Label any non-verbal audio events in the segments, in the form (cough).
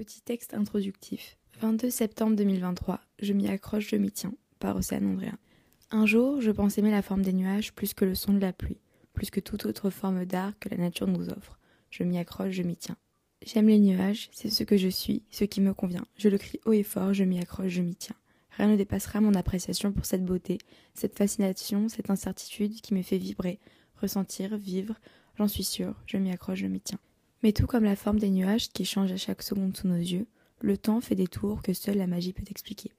Petit texte introductif. 22 septembre 2023. Je m'y accroche, je m'y tiens. Par Océane Andrea. Un jour, je pense aimer la forme des nuages plus que le son de la pluie, plus que toute autre forme d'art que la nature nous offre. Je m'y accroche, je m'y tiens. J'aime les nuages, c'est ce que je suis, ce qui me convient. Je le crie haut et fort, je m'y accroche, je m'y tiens. Rien ne dépassera mon appréciation pour cette beauté, cette fascination, cette incertitude qui me fait vibrer, ressentir, vivre. J'en suis sûre, je m'y accroche, je m'y tiens. Mais tout comme la forme des nuages qui changent à chaque seconde sous nos yeux, le temps fait des tours que seule la magie peut expliquer.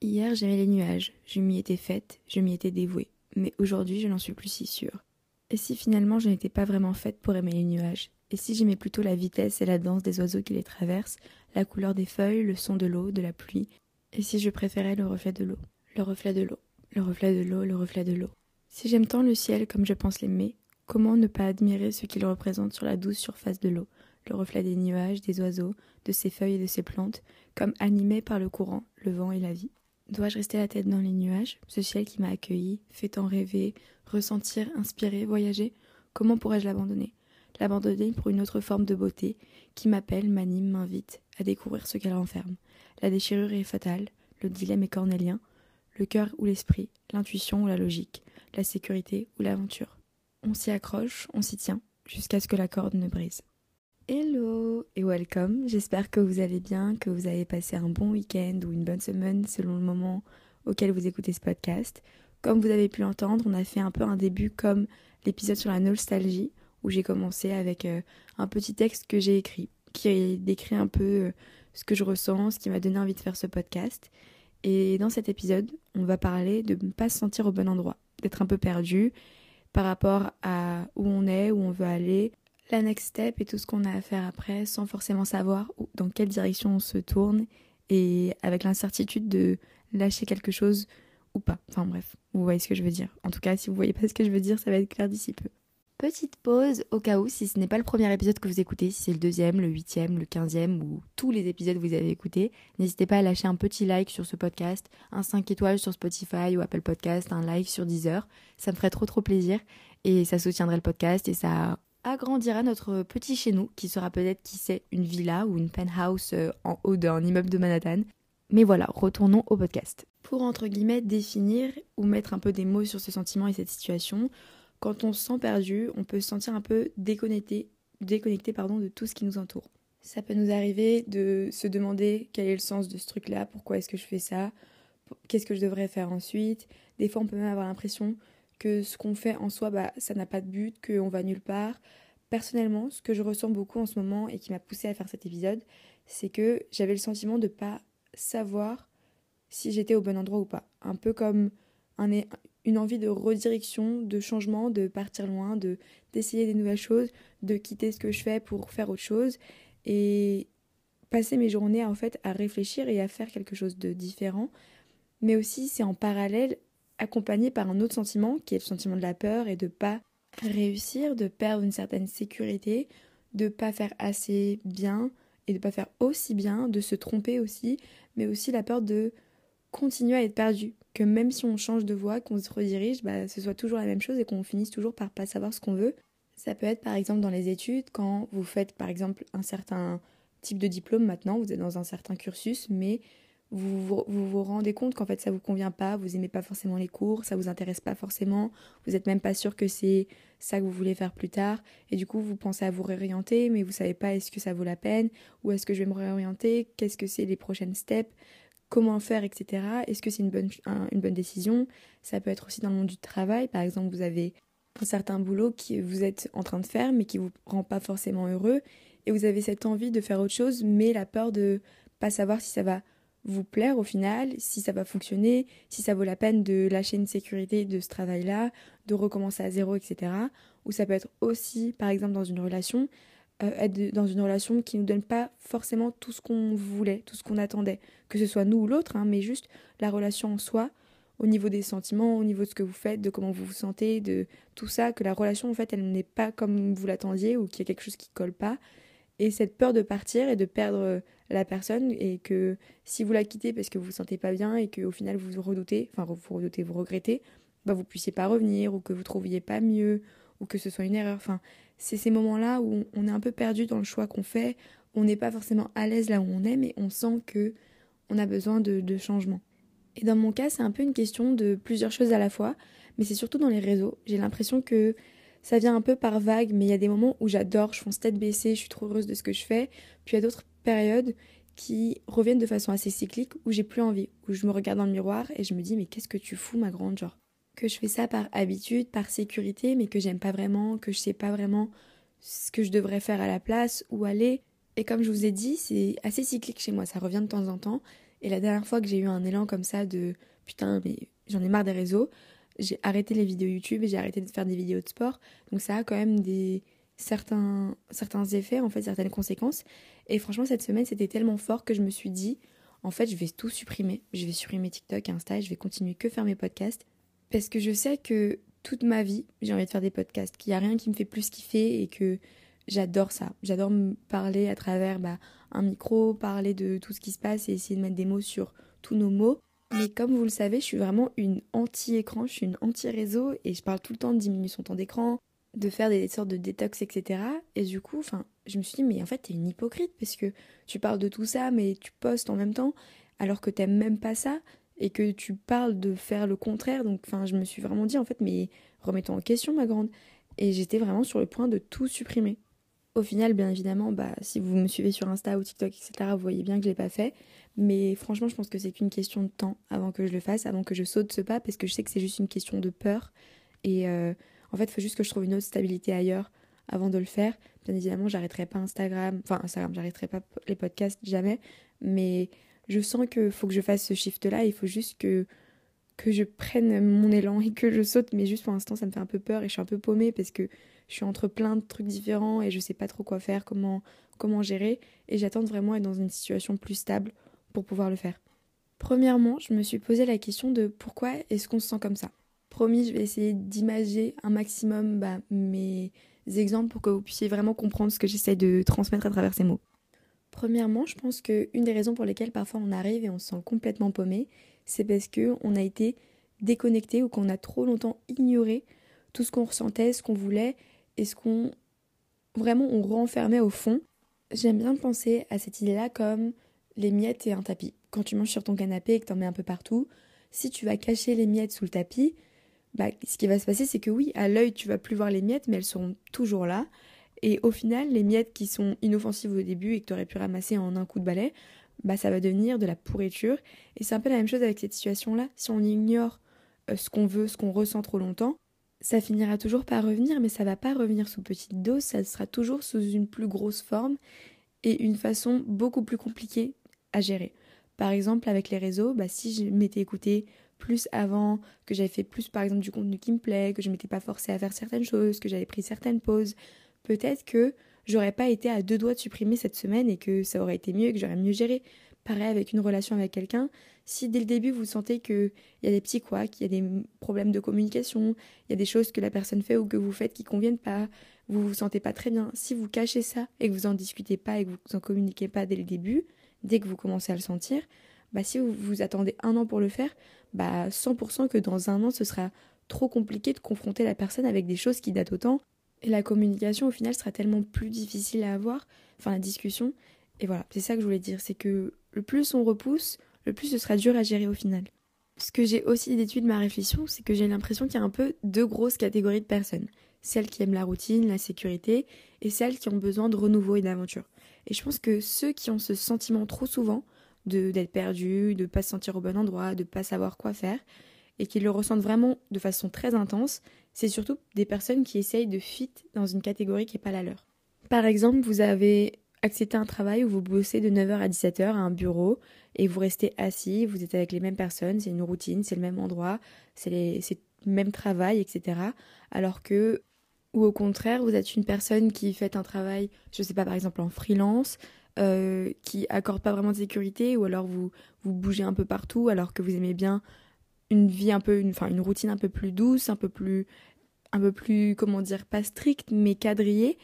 Hier j'aimais les nuages, je m'y étais faite, je m'y étais dévouée, mais aujourd'hui je n'en suis plus si sûre. Et si finalement je n'étais pas vraiment faite pour aimer les nuages? Et si j'aimais plutôt la vitesse et la danse des oiseaux qui les traversent, la couleur des feuilles, le son de l'eau, de la pluie? Et si je préférais le reflet de l'eau? Le reflet de l'eau, le reflet de l'eau, le reflet de l'eau. Si j'aime tant le ciel comme je pense l'aimer, Comment ne pas admirer ce qu'il représente sur la douce surface de l'eau, le reflet des nuages, des oiseaux, de ses feuilles et de ses plantes, comme animé par le courant, le vent et la vie? Dois-je rester la tête dans les nuages, ce ciel qui m'a accueilli, fait tant rêver, ressentir, inspirer, voyager Comment pourrais-je l'abandonner? L'abandonner pour une autre forme de beauté qui m'appelle, m'anime, m'invite à découvrir ce qu'elle renferme. La déchirure est fatale, le dilemme est cornélien, le cœur ou l'esprit, l'intuition ou la logique, la sécurité ou l'aventure. On s'y accroche, on s'y tient, jusqu'à ce que la corde ne brise. Hello et welcome, j'espère que vous allez bien, que vous avez passé un bon week-end ou une bonne semaine selon le moment auquel vous écoutez ce podcast. Comme vous avez pu l'entendre, on a fait un peu un début comme l'épisode sur la nostalgie, où j'ai commencé avec euh, un petit texte que j'ai écrit, qui décrit un peu euh, ce que je ressens, ce qui m'a donné envie de faire ce podcast. Et dans cet épisode, on va parler de ne pas se sentir au bon endroit, d'être un peu perdu par rapport à où on est, où on veut aller, la next step et tout ce qu'on a à faire après sans forcément savoir dans quelle direction on se tourne et avec l'incertitude de lâcher quelque chose ou pas. Enfin bref, vous voyez ce que je veux dire. En tout cas, si vous voyez pas ce que je veux dire, ça va être clair d'ici peu. Petite pause au cas où, si ce n'est pas le premier épisode que vous écoutez, si c'est le deuxième, le huitième, le quinzième ou tous les épisodes que vous avez écoutés, n'hésitez pas à lâcher un petit like sur ce podcast, un 5 étoiles sur Spotify ou Apple Podcast, un like sur Deezer. Ça me ferait trop trop plaisir et ça soutiendrait le podcast et ça agrandira notre petit chez nous qui sera peut-être qui sait une villa ou une penthouse euh, en haut d'un immeuble de Manhattan. Mais voilà, retournons au podcast. Pour entre guillemets définir ou mettre un peu des mots sur ce sentiment et cette situation, quand on se sent perdu, on peut se sentir un peu déconnecté, déconnecté pardon, de tout ce qui nous entoure. Ça peut nous arriver de se demander quel est le sens de ce truc-là, pourquoi est-ce que je fais ça, qu'est-ce que je devrais faire ensuite. Des fois, on peut même avoir l'impression que ce qu'on fait en soi, bah, ça n'a pas de but, qu'on va nulle part. Personnellement, ce que je ressens beaucoup en ce moment et qui m'a poussé à faire cet épisode, c'est que j'avais le sentiment de ne pas savoir si j'étais au bon endroit ou pas. Un peu comme un, une envie de redirection, de changement, de partir loin, de d'essayer des nouvelles choses, de quitter ce que je fais pour faire autre chose et passer mes journées en fait à réfléchir et à faire quelque chose de différent. Mais aussi c'est en parallèle accompagné par un autre sentiment qui est le sentiment de la peur et de pas réussir, de perdre une certaine sécurité, de pas faire assez bien et de pas faire aussi bien, de se tromper aussi, mais aussi la peur de continuer à être perdu, que même si on change de voie, qu'on se redirige, bah, ce soit toujours la même chose et qu'on finisse toujours par pas savoir ce qu'on veut. Ça peut être par exemple dans les études, quand vous faites par exemple un certain type de diplôme maintenant, vous êtes dans un certain cursus, mais vous vous, rendez compte qu'en fait ça vous convient pas, vous aimez pas forcément les cours, ça vous intéresse pas forcément, vous êtes même pas sûr que c'est ça que vous voulez faire plus tard, et du coup vous pensez à vous réorienter, mais vous savez pas est-ce que ça vaut la peine, ou est-ce que je vais me réorienter, qu'est-ce que c'est les prochaines steps, comment faire, etc. Est-ce que c'est une bonne, une bonne décision? Ça peut être aussi dans le monde du travail. Par exemple, vous avez un certain boulot que vous êtes en train de faire, mais qui vous rend pas forcément heureux. Et vous avez cette envie de faire autre chose, mais la peur de pas savoir si ça va vous plaire au final, si ça va fonctionner, si ça vaut la peine de lâcher une sécurité de ce travail-là, de recommencer à zéro, etc. Ou ça peut être aussi, par exemple, dans une relation, être dans une relation qui ne nous donne pas forcément tout ce qu'on voulait, tout ce qu'on attendait, que ce soit nous ou l'autre, hein, mais juste la relation en soi, au niveau des sentiments, au niveau de ce que vous faites, de comment vous vous sentez, de tout ça, que la relation en fait elle n'est pas comme vous l'attendiez ou qu'il y a quelque chose qui colle pas. Et cette peur de partir et de perdre la personne et que si vous la quittez parce que vous vous sentez pas bien et qu'au final vous vous redoutez, enfin vous redoutez, vous regrettez, bah vous puissiez pas revenir ou que vous trouviez pas mieux ou que ce soit une erreur. Enfin, c'est ces moments-là où on est un peu perdu dans le choix qu'on fait, on n'est pas forcément à l'aise là où on est, mais on sent que on a besoin de, de changement. Et dans mon cas, c'est un peu une question de plusieurs choses à la fois, mais c'est surtout dans les réseaux. J'ai l'impression que ça vient un peu par vague, mais il y a des moments où j'adore, je fonce tête baissée, je suis trop heureuse de ce que je fais. Puis il y a d'autres périodes qui reviennent de façon assez cyclique où j'ai plus envie, où je me regarde dans le miroir et je me dis mais qu'est-ce que tu fous ma grande? Genre que je fais ça par habitude, par sécurité, mais que j'aime pas vraiment, que je sais pas vraiment ce que je devrais faire à la place, où aller. Et comme je vous ai dit, c'est assez cyclique chez moi, ça revient de temps en temps. Et la dernière fois que j'ai eu un élan comme ça de putain, mais j'en ai marre des réseaux, j'ai arrêté les vidéos YouTube et j'ai arrêté de faire des vidéos de sport. Donc ça a quand même des certains certains effets en fait, certaines conséquences. Et franchement, cette semaine, c'était tellement fort que je me suis dit en fait, je vais tout supprimer. Je vais supprimer TikTok, Insta, et je vais continuer que faire mes podcasts parce que je sais que toute ma vie, j'ai envie de faire des podcasts, qu'il n'y a rien qui me fait plus kiffer et que j'adore ça. J'adore me parler à travers bah, un micro, parler de tout ce qui se passe et essayer de mettre des mots sur tous nos mots. Mais comme vous le savez, je suis vraiment une anti-écran, je suis une anti-réseau et je parle tout le temps de diminuer son temps d'écran, de faire des sortes de détox, etc. Et du coup, je me suis dit, mais en fait, t'es une hypocrite parce que tu parles de tout ça, mais tu postes en même temps alors que t'aimes même pas ça et que tu parles de faire le contraire. Donc, enfin, je me suis vraiment dit, en fait, mais remets-toi en question, ma grande. Et j'étais vraiment sur le point de tout supprimer. Au final, bien évidemment, bah, si vous me suivez sur Insta ou TikTok, etc., vous voyez bien que je l'ai pas fait. Mais franchement, je pense que c'est qu'une question de temps avant que je le fasse, avant que je saute ce pas, parce que je sais que c'est juste une question de peur. Et euh, en fait, il faut juste que je trouve une autre stabilité ailleurs avant de le faire. Bien évidemment, j'arrêterai pas Instagram, enfin Instagram, j'arrêterai pas les podcasts jamais, mais je sens qu'il faut que je fasse ce shift-là, il faut juste que, que je prenne mon élan et que je saute, mais juste pour l'instant ça me fait un peu peur et je suis un peu paumée parce que je suis entre plein de trucs différents et je sais pas trop quoi faire, comment, comment gérer, et j'attends vraiment être dans une situation plus stable pour pouvoir le faire. Premièrement, je me suis posé la question de pourquoi est-ce qu'on se sent comme ça? Promis, je vais essayer d'imager un maximum bah, mes exemples pour que vous puissiez vraiment comprendre ce que j'essaie de transmettre à travers ces mots. Premièrement, je pense qu'une des raisons pour lesquelles parfois on arrive et on se sent complètement paumé, c'est parce qu'on a été déconnecté ou qu'on a trop longtemps ignoré tout ce qu'on ressentait, ce qu'on voulait et ce qu'on vraiment on renfermait au fond. J'aime bien penser à cette idée-là comme les miettes et un tapis. Quand tu manges sur ton canapé et que t'en mets un peu partout, si tu vas cacher les miettes sous le tapis, bah, ce qui va se passer, c'est que oui, à l'œil, tu vas plus voir les miettes, mais elles seront toujours là. Et au final, les miettes qui sont inoffensives au début et que tu aurais pu ramasser en un coup de balai, bah ça va devenir de la pourriture. Et c'est un peu la même chose avec cette situation-là. Si on ignore euh, ce qu'on veut, ce qu'on ressent trop longtemps, ça finira toujours par revenir, mais ça va pas revenir sous petite dose, ça sera toujours sous une plus grosse forme et une façon beaucoup plus compliquée à gérer. Par exemple, avec les réseaux, bah, si je m'étais écouté plus avant, que j'avais fait plus par exemple du contenu qui me plaît, que je m'étais pas forcée à faire certaines choses, que j'avais pris certaines pauses, peut-être que j'aurais pas été à deux doigts de supprimer cette semaine et que ça aurait été mieux et que j'aurais mieux géré. Pareil avec une relation avec quelqu'un, si dès le début vous sentez qu'il y a des petits couacs, qu'il y a des problèmes de communication, il y a des choses que la personne fait ou que vous faites qui conviennent pas, vous vous sentez pas très bien, si vous cachez ça et que vous en discutez pas et que vous en communiquez pas dès le début, dès que vous commencez à le sentir, bah si vous, vous attendez un an pour le faire, bah 100% que dans un an ce sera trop compliqué de confronter la personne avec des choses qui datent autant et la communication, au final, sera tellement plus difficile à avoir, enfin la discussion. Et voilà, c'est ça que je voulais dire, c'est que le plus on repousse, le plus ce sera dur à gérer au final. Ce que j'ai aussi déduit de ma réflexion, c'est que j'ai l'impression qu'il y a un peu deux grosses catégories de personnes. Celles qui aiment la routine, la sécurité, et celles qui ont besoin de renouveau et d'aventure. Et je pense que ceux qui ont ce sentiment trop souvent d'être perdus, de pas se sentir au bon endroit, de pas savoir quoi faire, et qui le ressentent vraiment de façon très intense, c'est surtout des personnes qui essayent de fit dans une catégorie qui n'est pas la leur. Par exemple, vous avez accepté un travail où vous bossez de 9h à 17h à un bureau et vous restez assis, vous êtes avec les mêmes personnes, c'est une routine, c'est le même endroit, c'est le même travail, etc. Alors que, ou au contraire, vous êtes une personne qui fait un travail, je ne sais pas, par exemple en freelance, euh, qui accorde pas vraiment de sécurité, ou alors vous, vous bougez un peu partout alors que vous aimez bien une vie un peu, une, enfin une routine un peu plus douce, un peu plus, un peu plus, comment dire, pas stricte, mais quadrillée.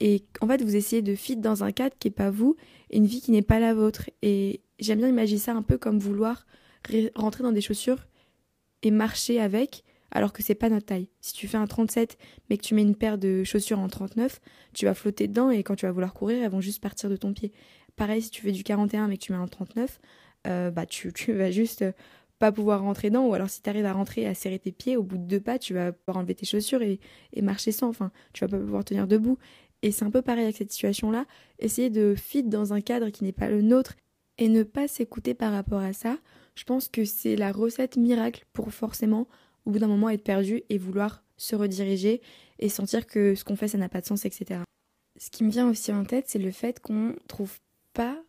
Et en fait, vous essayez de fit dans un cadre qui n'est pas vous une vie qui n'est pas la vôtre. Et j'aime bien imaginer ça un peu comme vouloir rentrer dans des chaussures et marcher avec, alors que c'est pas notre taille. Si tu fais un 37 mais que tu mets une paire de chaussures en 39, tu vas flotter dedans et quand tu vas vouloir courir, elles vont juste partir de ton pied. Pareil, si tu fais du 41 mais que tu mets un 39, euh, bah tu, (laughs) tu vas juste pas pouvoir rentrer dedans ou alors si tu arrives à rentrer et à serrer tes pieds, au bout de deux pas, tu vas pouvoir enlever tes chaussures et, et marcher sans. Enfin, tu vas pas pouvoir tenir debout. Et c'est un peu pareil avec cette situation-là. Essayer de fit dans un cadre qui n'est pas le nôtre et ne pas s'écouter par rapport à ça, je pense que c'est la recette miracle pour forcément, au bout d'un moment, être perdu et vouloir se rediriger et sentir que ce qu'on fait, ça n'a pas de sens, etc. Ce qui me vient aussi en tête, c'est le fait qu'on trouve pas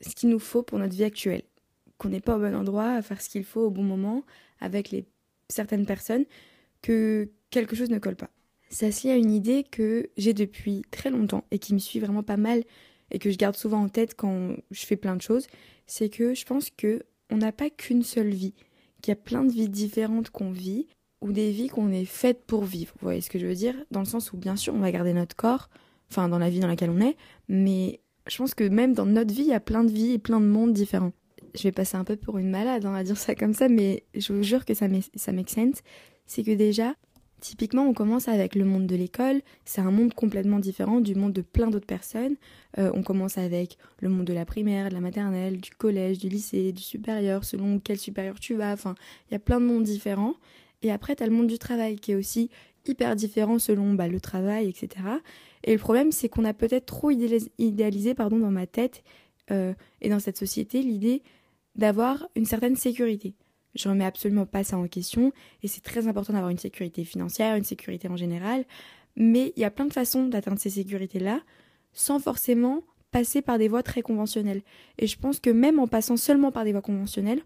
ce qu'il nous faut pour notre vie actuelle. Qu'on n'est pas au bon endroit à faire ce qu'il faut au bon moment avec les certaines personnes, que quelque chose ne colle pas. Ça se lie à une idée que j'ai depuis très longtemps et qui me suit vraiment pas mal et que je garde souvent en tête quand je fais plein de choses, c'est que je pense que on n'a pas qu'une seule vie, qu'il y a plein de vies différentes qu'on vit ou des vies qu'on est faites pour vivre. Vous voyez ce que je veux dire? Dans le sens où bien sûr on va garder notre corps, enfin dans la vie dans laquelle on est, mais je pense que même dans notre vie, il y a plein de vies et plein de mondes différents. Je vais passer un peu pour une malade, on va dire ça comme ça, mais je vous jure que ça, ça make sense. C'est que déjà, Typiquement, on commence avec le monde de l'école, c'est un monde complètement différent du monde de plein d'autres personnes. Euh, on commence avec le monde de la primaire, de la maternelle, du collège, du lycée, du supérieur, selon quel supérieur tu vas. Enfin, il y a plein de mondes différents. Et après, tu as le monde du travail qui est aussi hyper différent selon bah, le travail, etc. Et le problème, c'est qu'on a peut-être trop idéalisé, pardon, dans ma tête euh, et dans cette société l'idée d'avoir une certaine sécurité. Je remets absolument pas ça en question et c'est très important d'avoir une sécurité financière, une sécurité en général. Mais il y a plein de façons d'atteindre ces sécurités-là sans forcément passer par des voies très conventionnelles. Et je pense que même en passant seulement par des voies conventionnelles,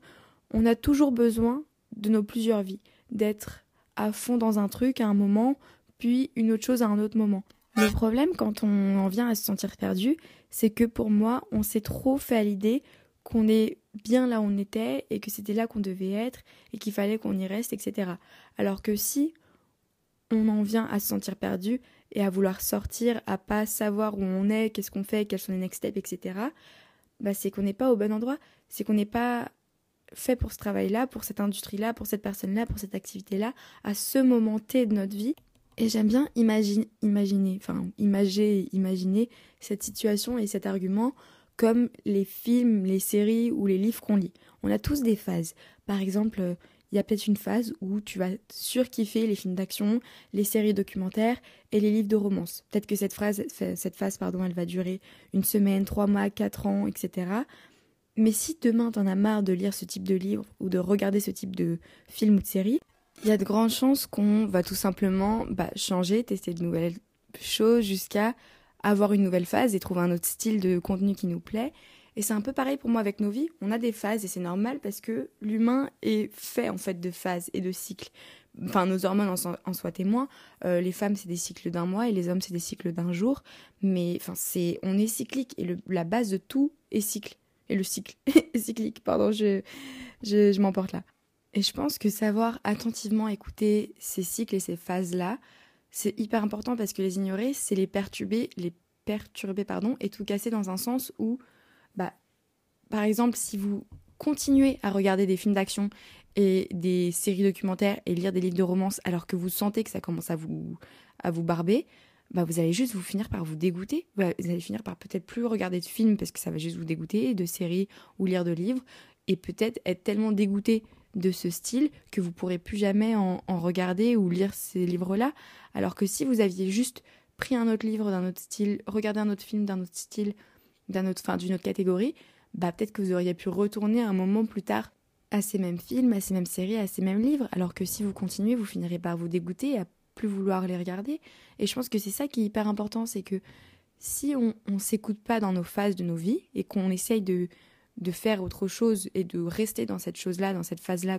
on a toujours besoin de nos plusieurs vies, d'être à fond dans un truc à un moment, puis une autre chose à un autre moment. Le problème quand on en vient à se sentir perdu, c'est que pour moi, on s'est trop fait à l'idée qu'on est bien là où on était et que c'était là qu'on devait être et qu'il fallait qu'on y reste, etc. Alors que si on en vient à se sentir perdu et à vouloir sortir, à pas savoir où on est, qu'est-ce qu'on fait, quels sont les next steps, etc., bah c'est qu'on n'est pas au bon endroit, c'est qu'on n'est pas fait pour ce travail-là, pour cette industrie-là, pour cette personne-là, pour cette activité-là, à ce moment T de notre vie. Et j'aime bien imaginer, imaginer, enfin, imager, imaginer cette situation et cet argument comme les films, les séries ou les livres qu'on lit. On a tous des phases. Par exemple, il y a peut-être une phase où tu vas surkiffer les films d'action, les séries documentaires et les livres de romance. Peut-être que cette, phrase, cette phase, pardon, elle va durer une semaine, trois mois, quatre ans, etc. Mais si demain t'en as marre de lire ce type de livre ou de regarder ce type de film ou de série, il y a de grandes chances qu'on va tout simplement bah, changer, tester de nouvelles choses jusqu'à avoir une nouvelle phase et trouver un autre style de contenu qui nous plaît. Et c'est un peu pareil pour moi avec nos vies. On a des phases et c'est normal parce que l'humain est fait en fait de phases et de cycles. Enfin, nos hormones en, sont, en soient témoins. Euh, les femmes, c'est des cycles d'un mois et les hommes, c'est des cycles d'un jour. Mais enfin, c'est, on est cyclique et la base de tout est cycle. Et le cycle (laughs) est cyclique, pardon, je, je, je m'emporte là. Et je pense que savoir attentivement écouter ces cycles et ces phases-là, c'est hyper important parce que les ignorer, c'est les perturber, les perturber pardon, et tout casser dans un sens où, bah, par exemple, si vous continuez à regarder des films d'action et des séries documentaires et lire des livres de romance alors que vous sentez que ça commence à vous, à vous barber, bah vous allez juste vous finir par vous dégoûter. Vous allez finir par peut-être plus regarder de films parce que ça va juste vous dégoûter, de séries ou lire de livres, et peut-être être tellement dégoûté de ce style que vous pourrez plus jamais en, regarder ou lire ces livres-là. Alors que si vous aviez juste pris un autre livre d'un autre style, regardé un autre film d'un autre style, d'un autre, d'une autre catégorie, bah peut-être que vous auriez pu retourner un moment plus tard à ces mêmes films, à ces mêmes séries, à ces mêmes livres. Alors que si vous continuez, vous finirez par vous dégoûter à plus vouloir les regarder. Et je pense que c'est ça qui est hyper important, c'est que si on ne s'écoute pas dans nos phases de nos vies et qu'on essaye de de faire autre chose et de rester dans cette chose-là, dans cette phase-là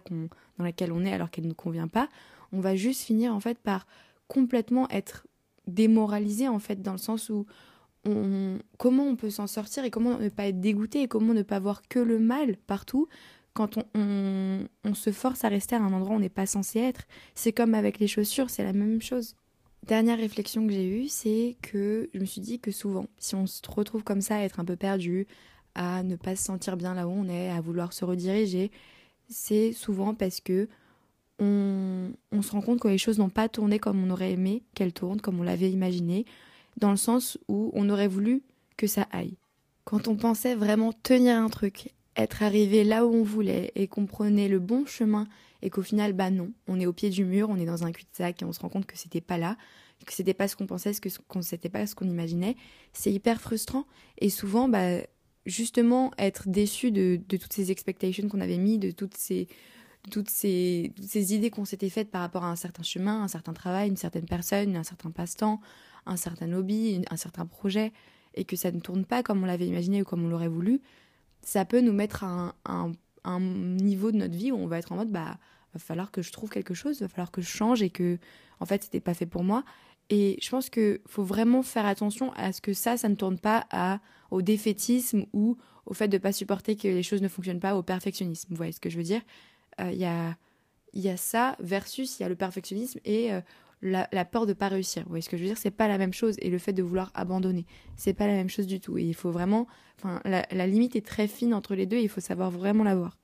dans laquelle on est alors qu'elle ne nous convient pas, on va juste finir en fait par complètement être démoralisé en fait dans le sens où on, comment on peut s'en sortir et comment ne pas être dégoûté et comment ne pas voir que le mal partout quand on, on se force à rester à un endroit où on n'est pas censé être. C'est comme avec les chaussures, c'est la même chose. Dernière réflexion que j'ai eue, c'est que je me suis dit que souvent, si on se retrouve comme ça à être un peu perdu, à ne pas se sentir bien là où on est, à vouloir se rediriger, c'est souvent parce que on, on se rend compte que les choses n'ont pas tourné comme on aurait aimé qu'elles tournent, comme on l'avait imaginé, dans le sens où on aurait voulu que ça aille. Quand on pensait vraiment tenir un truc, être arrivé là où on voulait et qu'on prenait le bon chemin et qu'au final, bah non, on est au pied du mur, on est dans un cul-de-sac et on se rend compte que c'était pas là, que c'était pas ce qu'on pensait, que c'était pas ce qu'on imaginait, c'est hyper frustrant. Et souvent, bah, justement, être déçu de, toutes ces expectations qu'on avait mis, de toutes ces, idées qu'on s'était faites par rapport à un certain chemin, un certain travail, une certaine personne, un certain passe-temps, un certain hobby, un certain projet, et que ça ne tourne pas comme on l'avait imaginé ou comme on l'aurait voulu, ça peut nous mettre à un, un, niveau de notre vie où on va être en mode bah va falloir que je trouve quelque chose, va falloir que je change et que en fait c'était pas fait pour moi. Et je pense qu'il faut vraiment faire attention à ce que ça, ça ne tourne pas à, au défaitisme ou au fait de ne pas supporter que les choses ne fonctionnent pas, au perfectionnisme. Vous voyez ce que je veux dire? Euh, Il y, a, y a ça versus il y a le perfectionnisme et euh, la, peur de ne pas réussir. Vous voyez ce que je veux dire? C'est pas la même chose. Et le fait de vouloir abandonner, c'est pas la même chose du tout. Et il faut vraiment. La, la limite est très fine entre les deux et il faut savoir vraiment la voir.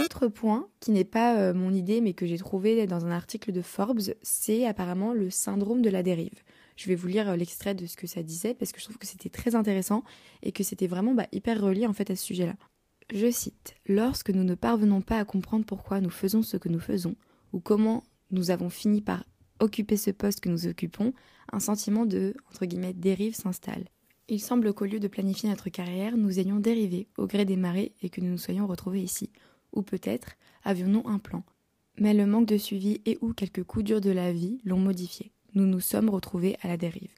Autre point, qui n'est pas euh, mon idée mais que j'ai trouvé dans un article de Forbes, c'est apparemment le syndrome de la dérive. Je vais vous lire euh, l'extrait de ce que ça disait parce que je trouve que c'était très intéressant et que c'était vraiment bah, hyper relié en fait à ce sujet-là. Je cite Lorsque nous ne parvenons pas à comprendre pourquoi nous faisons ce que nous faisons ou comment nous avons fini par occuper ce poste que nous occupons, un sentiment de dérive s'installe. Il semble qu'au lieu de planifier notre carrière, nous ayons dérivé au gré des marées et que nous nous soyons retrouvés ici ou peut-être avions-nous un plan. Mais le manque de suivi et ou quelques coups durs de la vie l'ont modifié. Nous nous sommes retrouvés à la dérive.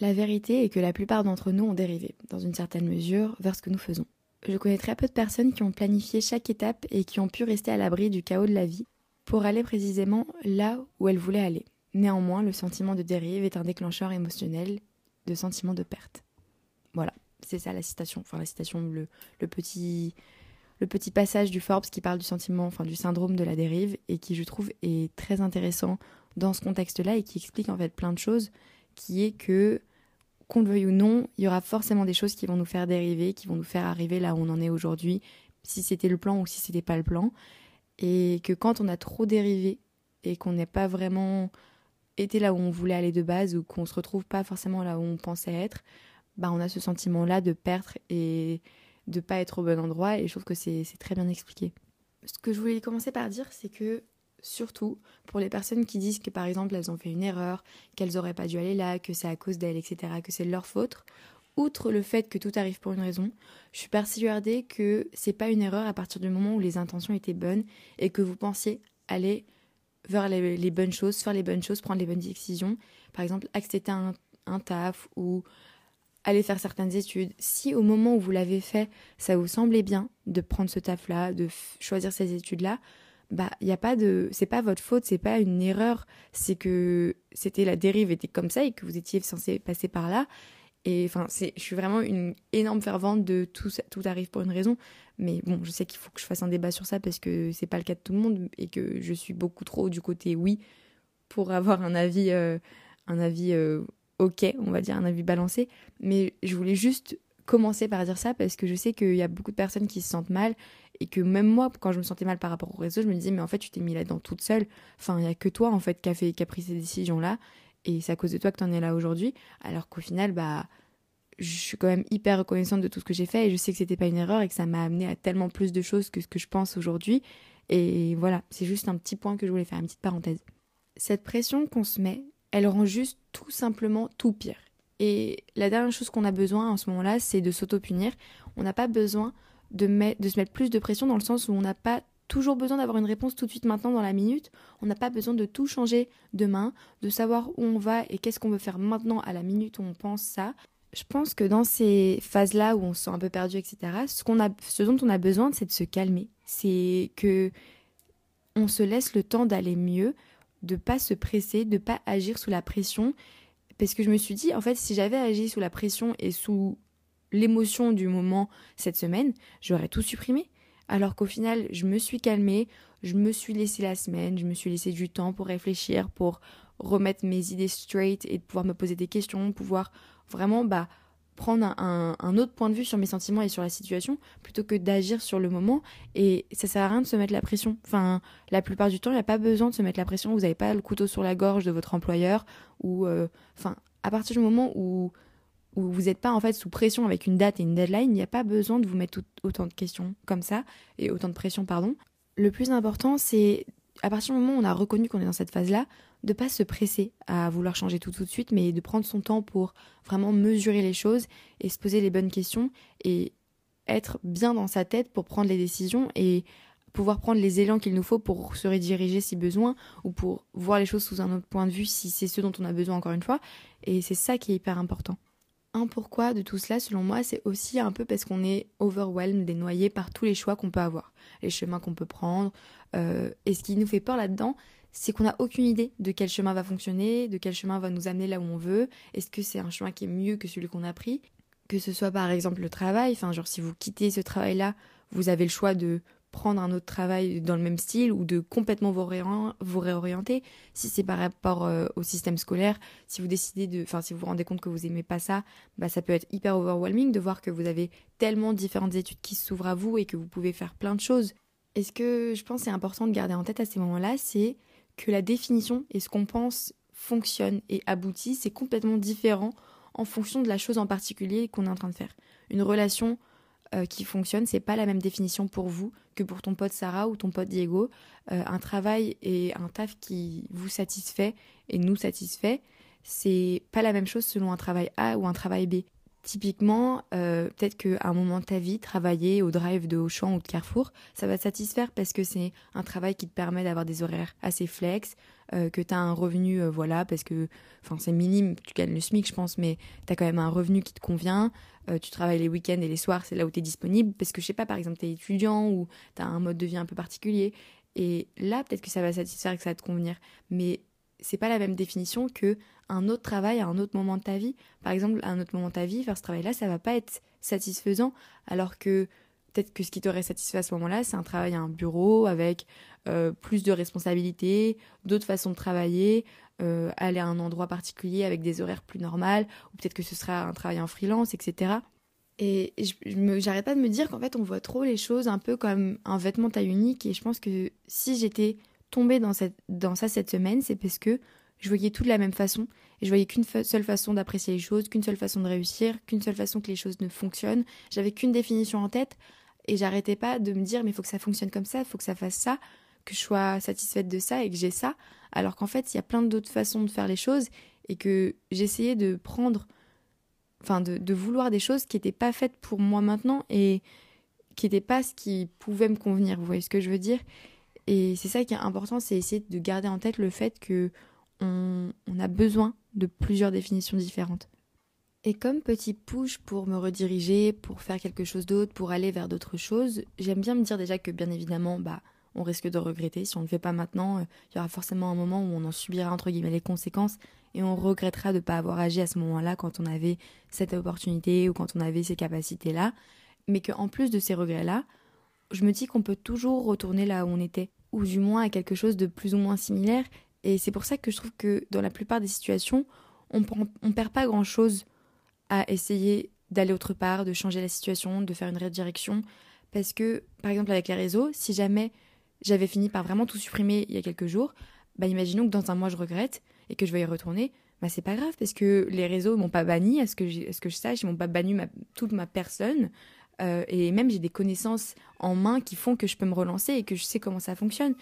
La vérité est que la plupart d'entre nous ont dérivé, dans une certaine mesure, vers ce que nous faisons. Je connais très peu de personnes qui ont planifié chaque étape et qui ont pu rester à l'abri du chaos de la vie pour aller précisément là où elles voulaient aller. Néanmoins, le sentiment de dérive est un déclencheur émotionnel de sentiment de perte. Voilà, c'est ça la citation, enfin la citation, le, le petit le petit passage du Forbes qui parle du sentiment, enfin du syndrome de la dérive et qui je trouve est très intéressant dans ce contexte-là et qui explique en fait plein de choses, qui est que qu'on le veuille ou non, il y aura forcément des choses qui vont nous faire dériver, qui vont nous faire arriver là où on en est aujourd'hui, si c'était le plan ou si c'était pas le plan, et que quand on a trop dérivé et qu'on n'est pas vraiment été là où on voulait aller de base ou qu'on se retrouve pas forcément là où on pensait être, bah on a ce sentiment-là de perdre et de pas être au bon endroit et je trouve que c'est très bien expliqué. Ce que je voulais commencer par dire, c'est que surtout pour les personnes qui disent que par exemple elles ont fait une erreur, qu'elles auraient pas dû aller là, que c'est à cause d'elles, etc., que c'est leur faute, outre le fait que tout arrive pour une raison, je suis persuadée que c'est pas une erreur à partir du moment où les intentions étaient bonnes et que vous pensiez aller vers les, bonnes choses, faire les bonnes choses, prendre les bonnes décisions. Par exemple, accepter un taf ou aller faire certaines études, si au moment où vous l'avez fait, ça vous semblait bien de prendre ce taf-là, de choisir ces études-là, bah il a pas de c'est pas votre faute, c'est pas une erreur, c'est que c'était la dérive était comme ça et que vous étiez censé passer par là. Et enfin, c'est je suis vraiment une énorme fervente de tout tout arrive pour une raison, mais bon, je sais qu'il faut que je fasse un débat sur ça parce que c'est pas le cas de tout le monde et que je suis beaucoup trop du côté oui pour avoir un avis euh, un avis euh, ok, on va dire un avis balancé, mais je voulais juste commencer par dire ça parce que je sais qu'il y a beaucoup de personnes qui se sentent mal et que même moi, quand je me sentais mal par rapport au réseau, je me disais, mais en fait, tu t'es mis là-dedans toute seule. Enfin, il n'y a que toi, en fait, qui a, fait, qui a pris ces décisions-là et c'est à cause de toi que tu en es là aujourd'hui. Alors qu'au final, bah, je suis quand même hyper reconnaissante de tout ce que j'ai fait et je sais que c'était pas une erreur et que ça m'a amené à tellement plus de choses que ce que je pense aujourd'hui. Et voilà, c'est juste un petit point que je voulais faire, une petite parenthèse. Cette pression qu'on se met, elle rend juste tout simplement tout pire. Et la dernière chose qu'on a besoin en ce moment-là, c'est de s'auto-punir. On n'a pas besoin de, se mettre plus de pression dans le sens où on n'a pas toujours besoin d'avoir une réponse tout de suite maintenant dans la minute. On n'a pas besoin de tout changer demain, de savoir où on va et qu'est-ce qu'on veut faire maintenant à la minute où on pense ça. Je pense que dans ces phases-là où on se sent un peu perdu, etc., ce, ce dont on a besoin, c'est de se calmer. C'est que on se laisse le temps d'aller mieux, de pas se presser, de pas agir sous la pression. Parce que je me suis dit, en fait, si j'avais agi sous la pression et sous l'émotion du moment cette semaine, j'aurais tout supprimé. Alors qu'au final, je me suis calmée, je me suis laissé la semaine, je me suis laissé du temps pour réfléchir, pour remettre mes idées straight et pouvoir me poser des questions, pouvoir vraiment bah, prendre un, autre point de vue sur mes sentiments et sur la situation plutôt que d'agir sur le moment. Et ça sert à rien de se mettre la pression. Enfin, la plupart du temps, il n'y a pas besoin de se mettre la pression. Vous n'avez pas le couteau sur la gorge de votre employeur ou, euh, enfin, à partir du moment où, où vous n'êtes pas en fait sous pression avec une date et une deadline, il n'y a pas besoin de vous mettre autant de questions comme ça et autant de pression, pardon. Le plus important, c'est à partir du moment où on a reconnu qu'on est dans cette phase-là, de pas se presser à vouloir changer tout tout de suite, mais de prendre son temps pour vraiment mesurer les choses et se poser les bonnes questions et être bien dans sa tête pour prendre les décisions et pouvoir prendre les élans qu'il nous faut pour se rediriger si besoin ou pour voir les choses sous un autre point de vue si c'est ce dont on a besoin encore une fois. Et c'est ça qui est hyper important. Un pourquoi de tout cela, selon moi, c'est aussi un peu parce qu'on est overwhelmed et noyé par tous les choix qu'on peut avoir, les chemins qu'on peut prendre. Euh, et ce qui nous fait peur là-dedans, c'est qu'on n'a aucune idée de quel chemin va fonctionner, de quel chemin va nous amener là où on veut. Est-ce que c'est un chemin qui est mieux que celui qu'on a pris? Que ce soit par exemple le travail, enfin genre si vous quittez ce travail-là, vous avez le choix de prendre un autre travail dans le même style ou de complètement vous, réorienter. Si c'est par rapport euh, au système scolaire, si vous décidez de, enfin si vous vous rendez compte que vous aimez pas ça, bah ça peut être hyper overwhelming de voir que vous avez tellement différentes études qui s'ouvrent à vous et que vous pouvez faire plein de choses. Et ce que je pense est important de garder en tête à ces moments-là, c'est que la définition et ce qu'on pense fonctionne et aboutit, c'est complètement différent en fonction de la chose en particulier qu'on est en train de faire. Une relation euh, qui fonctionne, c'est pas la même définition pour vous que pour ton pote Sarah ou ton pote Diego. Euh, un travail et un taf qui vous satisfait et nous satisfait, c'est pas la même chose selon un travail A ou un travail B. Typiquement, euh, peut-être qu'à un moment de ta vie, travailler au drive de Auchan ou de Carrefour, ça va te satisfaire parce que c'est un travail qui te permet d'avoir des horaires assez flex, euh, que tu as un revenu, euh, voilà, parce que c'est minime, tu gagnes le SMIC, je pense, mais tu as quand même un revenu qui te convient. tu travailles les week-ends et les soirs, c'est là où tu es disponible, parce que je sais pas, par exemple, tu es étudiant ou tu as un mode de vie un peu particulier. Et là, peut-être que ça va satisfaire et que ça va te convenir. Mais c'est pas la même définition que un autre travail à un autre moment de ta vie. Par exemple, à un autre moment de ta vie, faire ce travail-là, ça va pas être satisfaisant, alors que peut-être que ce qui t'aurait satisfait à ce moment-là, c'est un travail à un bureau avec euh, plus de responsabilités, d'autres façons de travailler, euh, aller à un endroit particulier avec des horaires plus normales, ou peut-être que ce sera un travail en freelance, etc. Et j'arrête pas de me dire qu'en fait, on voit trop les choses un peu comme un vêtement taille unique, et je pense que si j'étais tombée dans, ça cette semaine, c'est parce que je voyais tout de la même façon et je voyais qu'une seule façon d'apprécier les choses, qu'une seule façon de réussir, qu'une seule façon que les choses ne fonctionnent. J'avais qu'une définition en tête et j'arrêtais pas de me dire mais il faut que ça fonctionne comme ça, il faut que ça fasse ça, que je sois satisfaite de ça et que j'ai ça. Alors qu'en fait, il y a plein d'autres façons de faire les choses et que j'essayais de prendre, enfin de, de, vouloir des choses qui n'étaient pas faites pour moi maintenant et qui n'étaient pas ce qui pouvait me convenir. Vous voyez ce que je veux dire? Et c'est ça qui est important, c'est essayer de garder en tête le fait que on, a besoin de plusieurs définitions différentes. Et comme petit push pour me rediriger, pour faire quelque chose d'autre, pour aller vers d'autres choses, j'aime bien me dire déjà que bien évidemment, bah, on risque de regretter. Si on ne le fait pas maintenant, euh, il y aura forcément un moment où on en subira entre guillemets les conséquences et on regrettera de ne pas avoir agi à ce moment-là quand on avait cette opportunité ou quand on avait ces capacités-là. Mais qu'en plus de ces regrets-là, je me dis qu'on peut toujours retourner là où on était, ou du moins à quelque chose de plus ou moins similaire, et c'est pour ça que je trouve que dans la plupart des situations, on ne perd pas grand-chose à essayer d'aller autre part, de changer la situation, de faire une redirection. Parce que, par exemple, avec les réseaux, si jamais j'avais fini par vraiment tout supprimer il y a quelques jours, bah imaginons que dans un mois je regrette et que je vais y retourner, bah c'est pas grave parce que les réseaux m'ont pas banni, à ce que, ce que je sache, ils m'ont pas banni toute ma personne. Euh, et même j'ai des connaissances en main qui font que je peux me relancer et que je sais comment ça fonctionne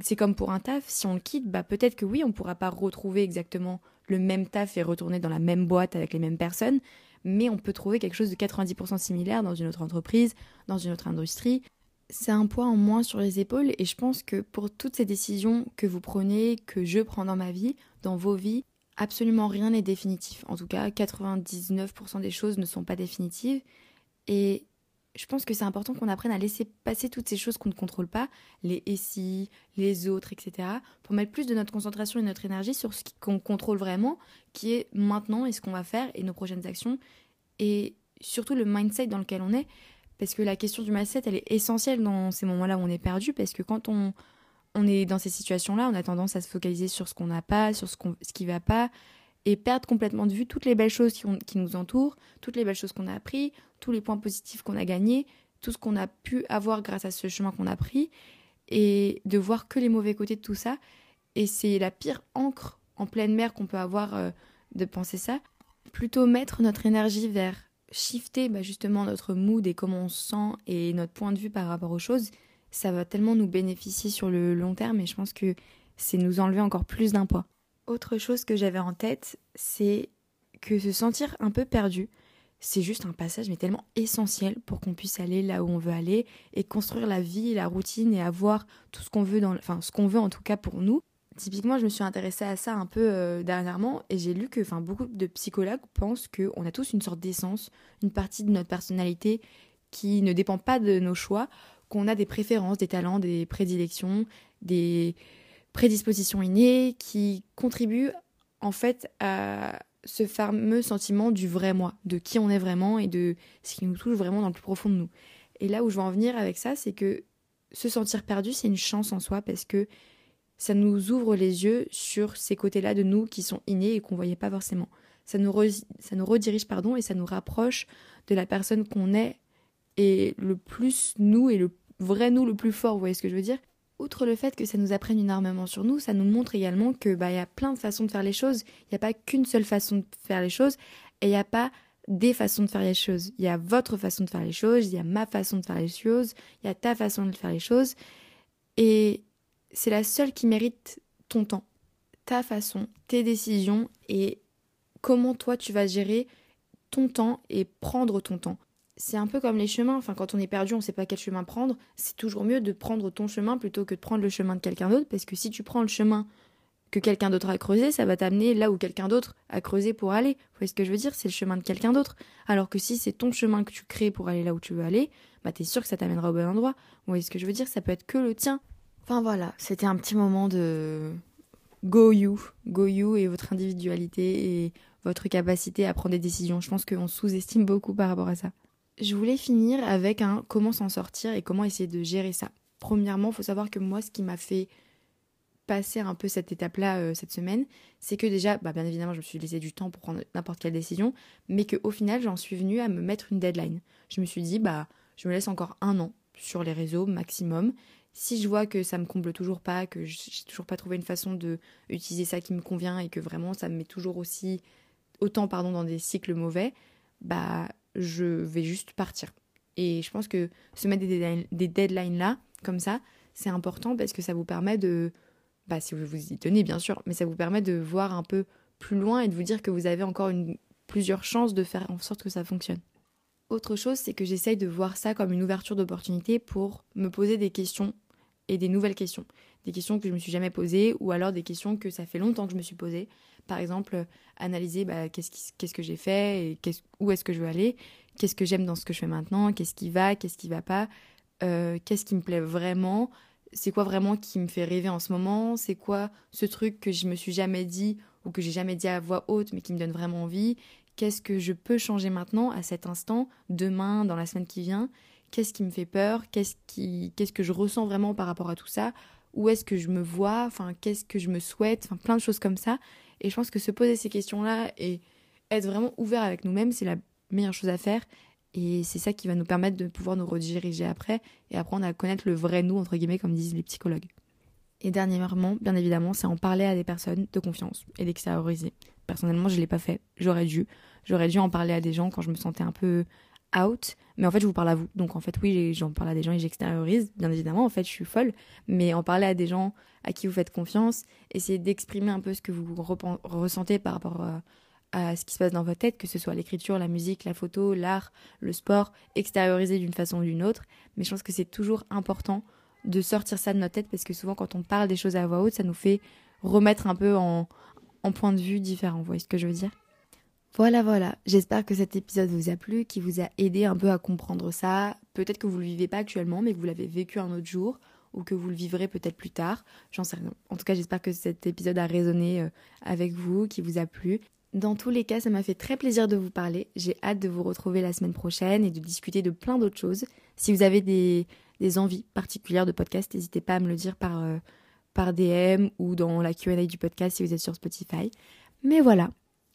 c'est comme pour un taf, si on le quitte, bah peut-être que oui, on ne pourra pas retrouver exactement le même taf et retourner dans la même boîte avec les mêmes personnes, mais on peut trouver quelque chose de 90% similaire dans une autre entreprise, dans une autre industrie. C'est un poids en moins sur les épaules et je pense que pour toutes ces décisions que vous prenez, que je prends dans ma vie, dans vos vies, absolument rien n'est définitif. En tout cas, 99% des choses ne sont pas définitives et je pense que c'est important qu'on apprenne à laisser passer toutes ces choses qu'on ne contrôle pas, les ici, les autres, etc., pour mettre plus de notre concentration et notre énergie sur ce qu'on contrôle vraiment, qui est maintenant et ce qu'on va faire et nos prochaines actions, et surtout le mindset dans lequel on est, parce que la question du mindset, elle est essentielle dans ces moments-là où on est perdu, parce que quand on, on est dans ces situations-là, on a tendance à se focaliser sur ce qu'on n'a pas, sur ce, ce qui va pas, et perdre complètement de vue toutes les belles choses qui, nous entourent, toutes les belles choses qu'on a appris, tous les points positifs qu'on a gagnés, tout ce qu'on a pu avoir grâce à ce chemin qu'on a pris, et de voir que les mauvais côtés de tout ça. Et c'est la pire encre en pleine mer qu'on peut avoir euh, de penser ça. Plutôt mettre notre énergie vers shifter bah, justement notre mood et comment on se sent et notre point de vue par rapport aux choses, ça va tellement nous bénéficier sur le long terme et je pense que c'est nous enlever encore plus d'un poids. Autre chose que j'avais en tête, c'est que se sentir un peu perdu, c'est juste un passage mais tellement essentiel pour qu'on puisse aller là où on veut aller et construire la vie, la routine et avoir tout ce qu'on veut dans enfin ce qu'on veut en tout cas pour nous. Typiquement, je me suis intéressée à ça un peu euh, dernièrement et j'ai lu que enfin beaucoup de psychologues pensent qu'on a tous une sorte d'essence, une partie de notre personnalité qui ne dépend pas de nos choix, qu'on a des préférences, des talents, des prédilections, des prédispositions innées qui contribuent en fait à ce fameux sentiment du vrai moi, de qui on est vraiment et de ce qui nous touche vraiment dans le plus profond de nous. Et là où je veux en venir avec ça, c'est que se sentir perdu, c'est une chance en soi parce que ça nous ouvre les yeux sur ces côtés-là de nous qui sont innés et qu'on voyait pas forcément. Ça nous, ça nous redirige pardon et ça nous rapproche de la personne qu'on est et le plus nous et le vrai nous le plus fort, vous voyez ce que je veux dire? Outre le fait que ça nous apprenne énormément sur nous, ça nous montre également que bah y a plein de façons de faire les choses. Il n'y a pas qu'une seule façon de faire les choses et il n'y a pas des façons de faire les choses. Il y a votre façon de faire les choses, il y a ma façon de faire les choses, il y a ta façon de faire les choses et c'est la seule qui mérite ton temps, ta façon, tes décisions et comment toi tu vas gérer ton temps et prendre ton temps c'est un peu comme les chemins. Enfin, quand on est perdu, on ne sait pas quel chemin prendre. C'est toujours mieux de prendre ton chemin plutôt que de prendre le chemin de quelqu'un d'autre. Parce que si tu prends le chemin que quelqu'un d'autre a creusé, ça va t'amener là où quelqu'un d'autre a creusé pour aller. Vous voyez ce que je veux dire? C'est le chemin de quelqu'un d'autre. Alors que si c'est ton chemin que tu crées pour aller là où tu veux aller, bah t'es sûr que ça t'amènera au bon endroit. Vous voyez ce que je veux dire? Ça peut être que le tien. Enfin voilà, c'était un petit moment de go you, go you et votre individualité et votre capacité à prendre des décisions. Je pense qu'on sous-estime beaucoup par rapport à ça. Je voulais finir avec un comment s'en sortir et comment essayer de gérer ça. Premièrement, il faut savoir que moi, ce qui m'a fait passer un peu cette étape-là euh, cette semaine, c'est que déjà, bah, bien évidemment, je me suis laissé du temps pour prendre n'importe quelle décision, mais qu'au final, j'en suis venue à me mettre une deadline. Je me suis dit, bah, je me laisse encore un an sur les réseaux maximum. Si je vois que ça me comble toujours pas, que j'ai toujours pas trouvé une façon de utiliser ça qui me convient et que vraiment ça me met toujours aussi autant pardon dans des cycles mauvais, bah je vais juste partir. Et je pense que se mettre des deadlines, là, comme ça, c'est important parce que ça vous permet de, bah si vous vous y tenez bien sûr, mais ça vous permet de voir un peu plus loin et de vous dire que vous avez encore plusieurs chances de faire en sorte que ça fonctionne. Autre chose, c'est que j'essaye de voir ça comme une ouverture d'opportunité pour me poser des questions et des nouvelles questions. Des questions que je me suis jamais posées ou alors des questions que ça fait longtemps que je me suis posées. Par exemple, analyser bah, qu'est-ce, que j'ai fait et où est-ce que je veux aller, qu'est-ce que j'aime dans ce que je fais maintenant, qu'est-ce qui va, qu'est-ce qui va pas, euh, qu'est-ce qui me plaît vraiment, c'est quoi vraiment qui me fait rêver en ce moment, c'est quoi ce truc que je me suis jamais dit ou que j'ai jamais dit à voix haute mais qui me donne vraiment envie, qu'est-ce que je peux changer maintenant à cet instant, demain, dans la semaine qui vient, qu'est-ce qui me fait peur, qu'est-ce qui qu'est-ce que je ressens vraiment par rapport à tout ça, où est-ce que je me vois, enfin qu'est-ce que je me souhaite, enfin plein de choses comme ça. Et je pense que se poser ces questions-là et être vraiment ouvert avec nous-mêmes, c'est la meilleure chose à faire. Et c'est ça qui va nous permettre de pouvoir nous rediriger après et apprendre à connaître le vrai nous, entre guillemets, comme disent les psychologues. Et dernièrement, bien évidemment, c'est en parler à des personnes de confiance et d'extérioriser. Personnellement, je ne l'ai pas fait. J'aurais dû. J'aurais dû en parler à des gens quand je me sentais un peu Mais en fait, je vous parle à vous. Donc en fait, oui, j'en parle à des gens et j'extériorise. Bien évidemment, en fait, je suis folle. Mais en parler à des gens à qui vous faites confiance, essayer d'exprimer un peu ce que vous ressentez par rapport à, à, ce qui se passe dans votre tête, que ce soit l'écriture, la musique, la photo, l'art, le sport, extérioriser d'une façon ou d'une autre. Mais je pense que c'est toujours important de sortir ça de notre tête parce que souvent, quand on parle des choses à voix haute, ça nous fait remettre un peu en, en point de vue différent. Vous voyez ce que je veux dire? Voilà, voilà. J'espère que cet épisode vous a plu, qui vous a aidé un peu à comprendre ça. Peut-être que vous le vivez pas actuellement, mais que vous l'avez vécu un autre jour, ou que vous le vivrez peut-être plus tard. J'en sais rien. En tout cas, j'espère que cet épisode a résonné euh, avec vous, qui vous a plu. Dans tous les cas, ça m'a fait très plaisir de vous parler. J'ai hâte de vous retrouver la semaine prochaine et de discuter de plein d'autres choses. Si vous avez des, envies particulières de podcast, n'hésitez pas à me le dire par, euh, par DM ou dans la QA du podcast si vous êtes sur Spotify. Mais voilà,